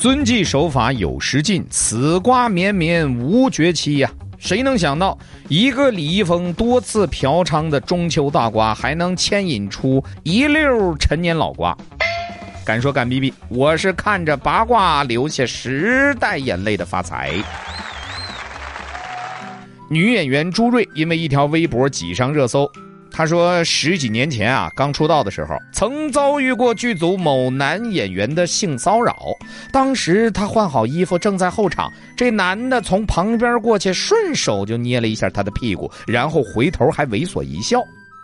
遵纪守法有时尽，此瓜绵绵无绝期呀！谁能想到，一个李易峰多次嫖娼的中秋大瓜，还能牵引出一溜陈年老瓜？敢说敢逼逼，我是看着八卦流下时代眼泪的发财。女演员朱瑞因为一条微博挤上热搜。他说，十几年前啊，刚出道的时候，曾遭遇过剧组某男演员的性骚扰。当时他换好衣服，正在候场，这男的从旁边过去，顺手就捏了一下他的屁股，然后回头还猥琐一笑。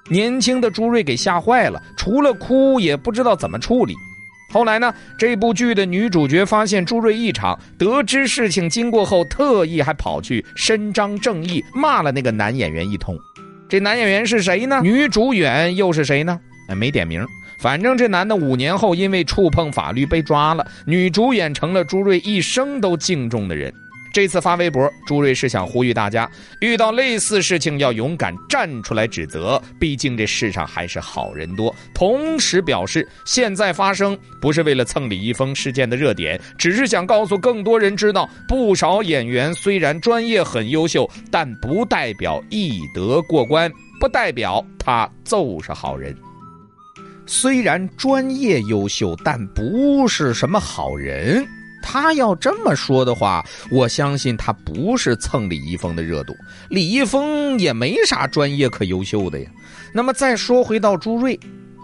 年轻的朱瑞给吓坏了，除了哭也不知道怎么处理。后来呢，这部剧的女主角发现朱瑞异常，得知事情经过后，特意还跑去伸张正义，骂了那个男演员一通。这男演员是谁呢？女主演又是谁呢？哎，没点名。反正这男的五年后因为触碰法律被抓了，女主演成了朱瑞一生都敬重的人。这次发微博，朱瑞是想呼吁大家，遇到类似事情要勇敢站出来指责，毕竟这世上还是好人多。同时表示，现在发生不是为了蹭李易峰事件的热点，只是想告诉更多人知道，不少演员虽然专业很优秀，但不代表艺德过关，不代表他就是好人。虽然专业优秀，但不是什么好人。他要这么说的话，我相信他不是蹭李易峰的热度。李易峰也没啥专业可优秀的呀。那么再说回到朱瑞，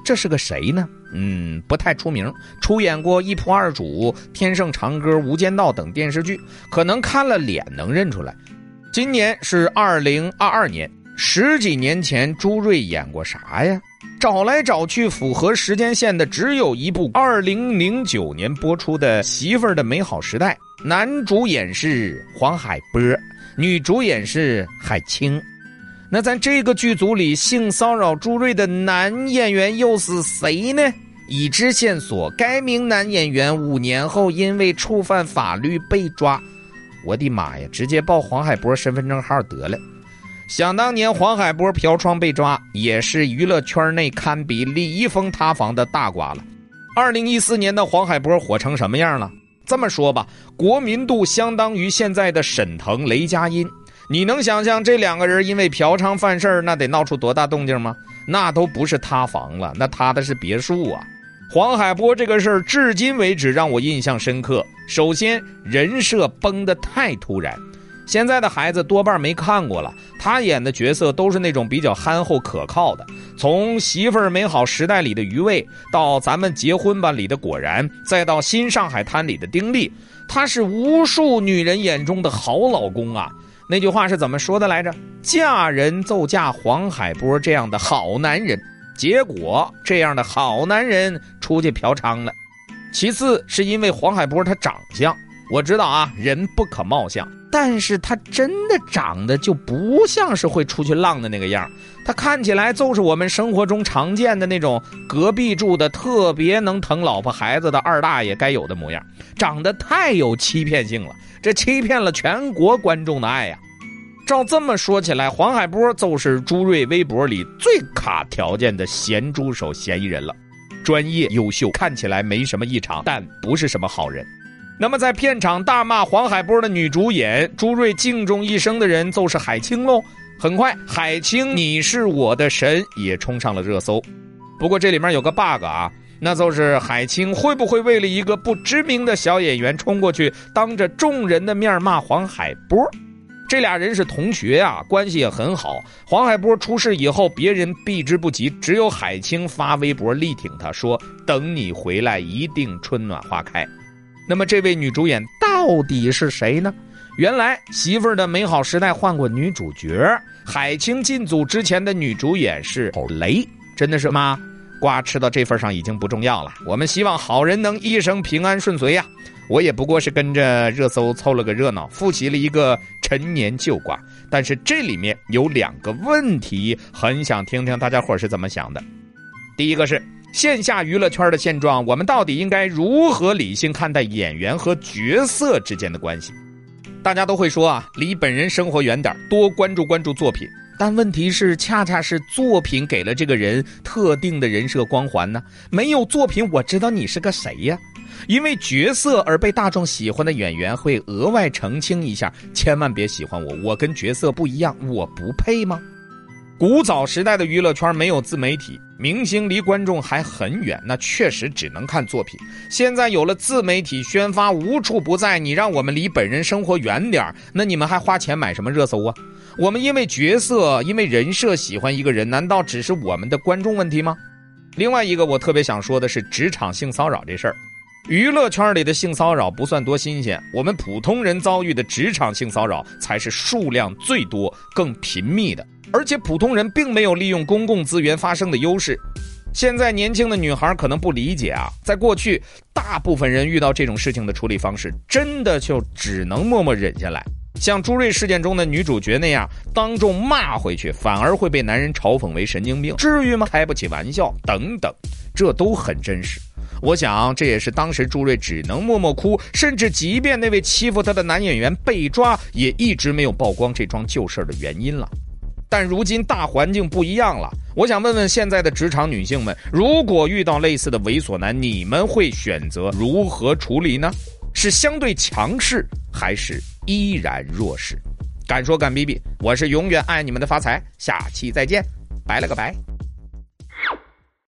这是个谁呢？嗯，不太出名，出演过《一仆二主》《天盛长歌》《无间道》等电视剧，可能看了脸能认出来。今年是二零二二年，十几年前朱瑞演过啥呀？找来找去，符合时间线的只有一部二零零九年播出的《媳妇的美好时代》，男主演是黄海波，女主演是海清。那在这个剧组里，性骚扰朱瑞的男演员又是谁呢？已知线索，该名男演员五年后因为触犯法律被抓。我的妈呀！直接报黄海波身份证号得了。想当年，黄海波嫖娼被抓，也是娱乐圈内堪比李易峰塌房的大瓜了。二零一四年的黄海波火成什么样了？这么说吧，国民度相当于现在的沈腾、雷佳音。你能想象这两个人因为嫖娼犯事儿那得闹出多大动静吗？那都不是塌房了，那塌的是别墅啊！黄海波这个事儿，至今为止让我印象深刻。首先，人设崩得太突然。现在的孩子多半没看过了，他演的角色都是那种比较憨厚可靠的。从《媳妇儿美好时代》里的余味，到《咱们结婚吧》里的果然，再到《新上海滩》里的丁力，他是无数女人眼中的好老公啊！那句话是怎么说的来着？嫁人就嫁黄海波这样的好男人。结果这样的好男人出去嫖娼了。其次是因为黄海波他长相。我知道啊，人不可貌相，但是他真的长得就不像是会出去浪的那个样他看起来就是我们生活中常见的那种隔壁住的特别能疼老婆孩子的二大爷该有的模样，长得太有欺骗性了，这欺骗了全国观众的爱呀。照这么说起来，黄海波就是朱瑞微博里最卡条件的咸猪手嫌疑人了。专业优秀，看起来没什么异常，但不是什么好人。那么，在片场大骂黄海波的女主演朱瑞敬重一生的人就是海清喽。很快，海清你是我的神也冲上了热搜。不过这里面有个 bug 啊，那就是海清会不会为了一个不知名的小演员冲过去，当着众人的面骂黄海波？这俩人是同学啊，关系也很好。黄海波出事以后，别人避之不及，只有海清发微博力挺他，说等你回来，一定春暖花开。那么这位女主演到底是谁呢？原来媳妇儿的美好时代换过女主角，海清进组之前的女主演是雷，真的是吗？瓜吃到这份上已经不重要了，我们希望好人能一生平安顺遂呀。我也不过是跟着热搜凑了个热闹，复习了一个陈年旧瓜，但是这里面有两个问题，很想听听大家伙是怎么想的。第一个是。线下娱乐圈的现状，我们到底应该如何理性看待演员和角色之间的关系？大家都会说啊，离本人生活远点，多关注关注作品。但问题是，恰恰是作品给了这个人特定的人设光环呢？没有作品，我知道你是个谁呀？因为角色而被大众喜欢的演员会额外澄清一下，千万别喜欢我，我跟角色不一样，我不配吗？古早时代的娱乐圈没有自媒体，明星离观众还很远，那确实只能看作品。现在有了自媒体宣发无处不在，你让我们离本人生活远点那你们还花钱买什么热搜啊？我们因为角色、因为人设喜欢一个人，难道只是我们的观众问题吗？另外一个我特别想说的是职场性骚扰这事儿。娱乐圈里的性骚扰不算多新鲜，我们普通人遭遇的职场性骚扰才是数量最多、更频密的。而且普通人并没有利用公共资源发声的优势。现在年轻的女孩可能不理解啊，在过去，大部分人遇到这种事情的处理方式，真的就只能默默忍下来。像朱瑞事件中的女主角那样，当众骂回去，反而会被男人嘲讽为神经病，至于吗？开不起玩笑，等等，这都很真实。我想，这也是当时朱瑞只能默默哭，甚至即便那位欺负他的男演员被抓，也一直没有曝光这桩旧事的原因了。但如今大环境不一样了，我想问问现在的职场女性们，如果遇到类似的猥琐男，你们会选择如何处理呢？是相对强势，还是依然弱势？敢说敢逼逼，我是永远爱你们的发财，下期再见，拜了个拜。